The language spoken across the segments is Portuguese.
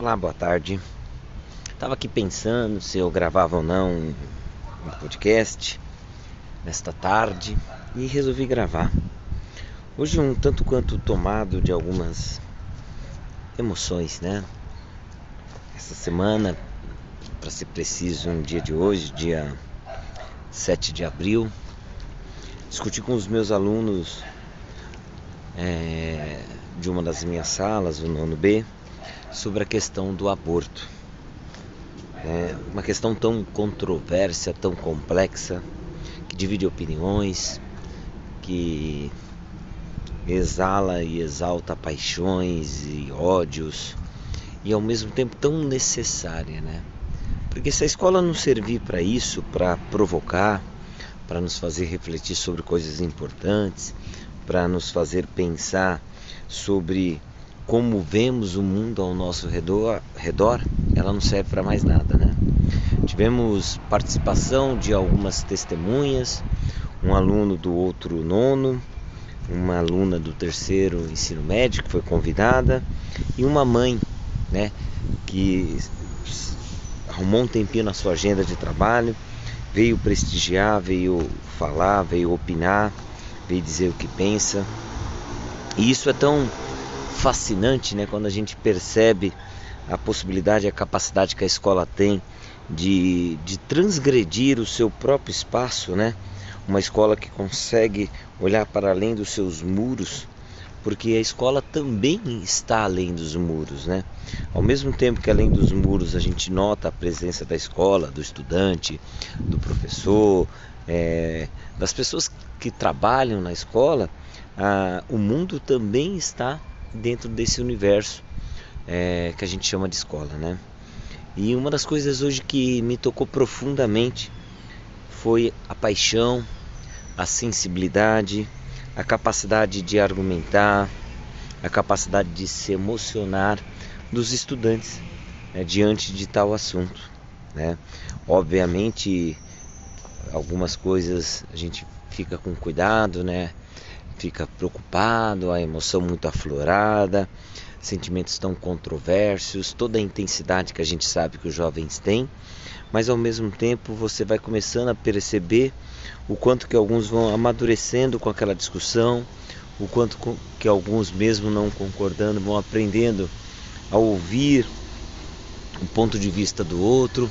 Olá, boa tarde. Estava aqui pensando se eu gravava ou não um podcast nesta tarde e resolvi gravar. Hoje um tanto quanto tomado de algumas emoções, né? Essa semana, para ser preciso, no dia de hoje, dia 7 de abril, discuti com os meus alunos é, de uma das minhas salas, o nono B, sobre a questão do aborto. É uma questão tão controversa, tão complexa, que divide opiniões, que exala e exalta paixões e ódios, e ao mesmo tempo tão necessária, né? Porque se a escola não servir para isso, para provocar, para nos fazer refletir sobre coisas importantes, para nos fazer pensar sobre como vemos o mundo ao nosso redor, redor ela não serve para mais nada, né? Tivemos participação de algumas testemunhas, um aluno do outro nono, uma aluna do terceiro ensino médio que foi convidada e uma mãe, né, que arrumou um tempinho na sua agenda de trabalho, veio prestigiar, veio falar, veio opinar, veio dizer o que pensa. E isso é tão fascinante, né, quando a gente percebe a possibilidade, a capacidade que a escola tem de, de transgredir o seu próprio espaço, né? Uma escola que consegue olhar para além dos seus muros, porque a escola também está além dos muros, né? Ao mesmo tempo que além dos muros a gente nota a presença da escola, do estudante, do professor, é, das pessoas que trabalham na escola, ah, o mundo também está dentro desse universo é, que a gente chama de escola, né? E uma das coisas hoje que me tocou profundamente foi a paixão, a sensibilidade, a capacidade de argumentar, a capacidade de se emocionar dos estudantes né, diante de tal assunto. Né? Obviamente, algumas coisas a gente fica com cuidado, né? Fica preocupado, a emoção muito aflorada, sentimentos tão controversos, toda a intensidade que a gente sabe que os jovens têm, mas ao mesmo tempo você vai começando a perceber o quanto que alguns vão amadurecendo com aquela discussão, o quanto que alguns mesmo não concordando vão aprendendo a ouvir o ponto de vista do outro,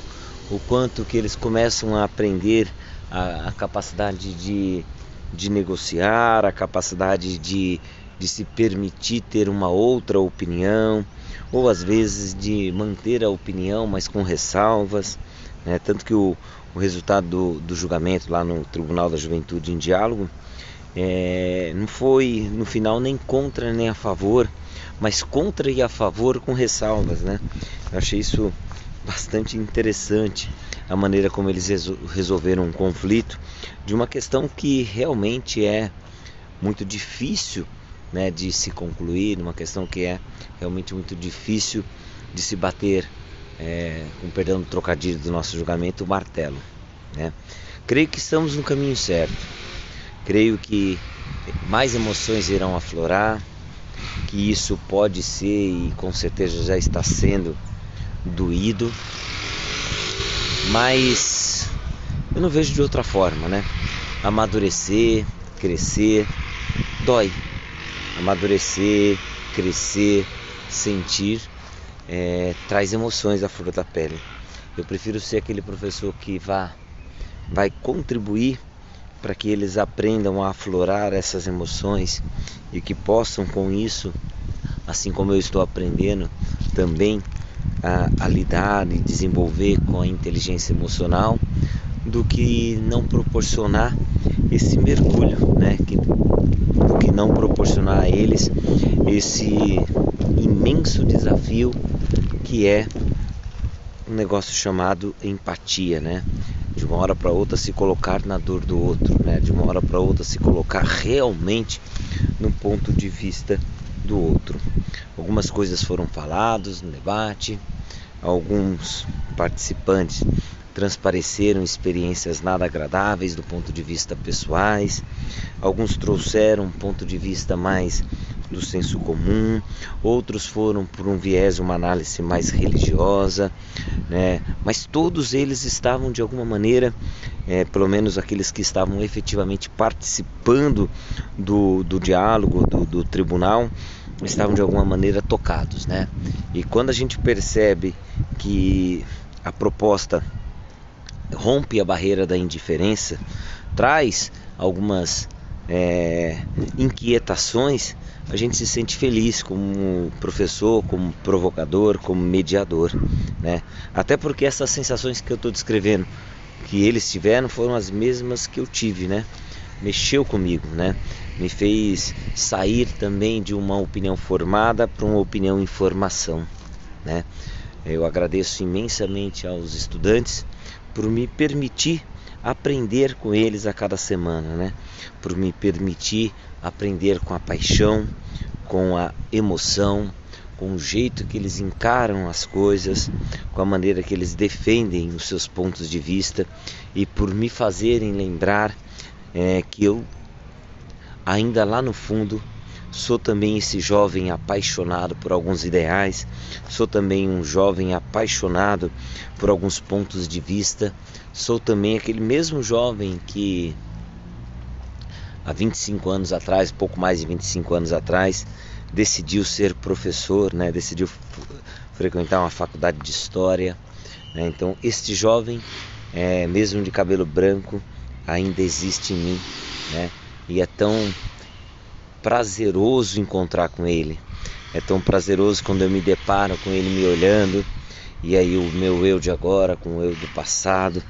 o quanto que eles começam a aprender a, a capacidade de de negociar, a capacidade de, de se permitir ter uma outra opinião, ou às vezes de manter a opinião, mas com ressalvas. Né? Tanto que o, o resultado do, do julgamento lá no Tribunal da Juventude em Diálogo é, não foi no final nem contra nem a favor, mas contra e a favor com ressalvas. Né? Eu achei isso bastante interessante a maneira como eles resolveram um conflito de uma questão que realmente é muito difícil né, de se concluir, uma questão que é realmente muito difícil de se bater, é, com perdão do trocadilho do nosso julgamento, o martelo. Né? Creio que estamos no caminho certo. Creio que mais emoções irão aflorar, que isso pode ser e com certeza já está sendo doído, mas eu não vejo de outra forma, né? Amadurecer, crescer, dói. Amadurecer, crescer, sentir, é, traz emoções à flor da pele. Eu prefiro ser aquele professor que vá, vai contribuir para que eles aprendam a aflorar essas emoções e que possam com isso, assim como eu estou aprendendo, também a, a lidar e desenvolver com a inteligência emocional do que não proporcionar esse mergulho, né? Do que não proporcionar a eles esse imenso desafio que é um negócio chamado empatia, né? De uma hora para outra se colocar na dor do outro, né? De uma hora para outra se colocar realmente no ponto de vista do outro. Algumas coisas foram faladas no debate, alguns participantes transpareceram experiências nada agradáveis do ponto de vista pessoais, alguns trouxeram um ponto de vista mais do senso comum, outros foram por um viés, uma análise mais religiosa, né? mas todos eles estavam de alguma maneira, é, pelo menos aqueles que estavam efetivamente participando do, do diálogo, do, do tribunal, estavam de alguma maneira tocados. Né? E quando a gente percebe que a proposta rompe a barreira da indiferença, traz algumas é, inquietações, a gente se sente feliz como professor, como provocador, como mediador, né? Até porque essas sensações que eu estou descrevendo, que eles tiveram, foram as mesmas que eu tive, né? Mexeu comigo, né? Me fez sair também de uma opinião formada para uma opinião em formação, né? Eu agradeço imensamente aos estudantes por me permitir aprender com eles a cada semana, né? Por me permitir aprender com a paixão, com a emoção, com o jeito que eles encaram as coisas, com a maneira que eles defendem os seus pontos de vista e por me fazerem lembrar é, que eu ainda lá no fundo Sou também esse jovem apaixonado por alguns ideais, sou também um jovem apaixonado por alguns pontos de vista, sou também aquele mesmo jovem que há 25 anos atrás, pouco mais de 25 anos atrás, decidiu ser professor, né? decidiu frequentar uma faculdade de história. Né? Então, este jovem, é, mesmo de cabelo branco, ainda existe em mim. Né? E é tão prazeroso encontrar com ele. É tão prazeroso quando eu me deparo com ele me olhando e aí o meu eu de agora com o eu do passado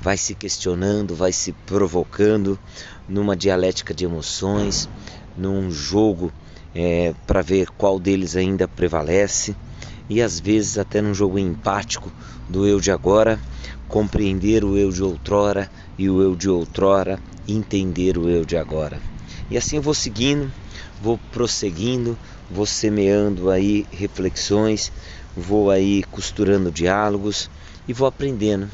vai se questionando, vai se provocando numa dialética de emoções, num jogo é, para ver qual deles ainda prevalece e às vezes até num jogo empático do eu de agora, compreender o eu de outrora e o eu de outrora entender o eu de agora. E assim eu vou seguindo, vou prosseguindo, vou semeando aí reflexões, vou aí costurando diálogos e vou aprendendo.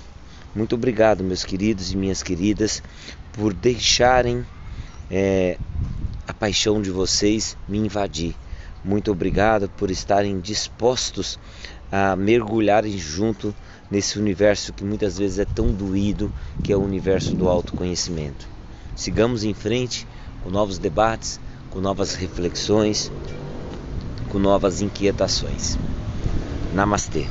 Muito obrigado, meus queridos e minhas queridas, por deixarem é, a paixão de vocês me invadir. Muito obrigado por estarem dispostos a mergulharem junto nesse universo que muitas vezes é tão doído, que é o universo do autoconhecimento. Sigamos em frente com novos debates, com novas reflexões, com novas inquietações. Namastê.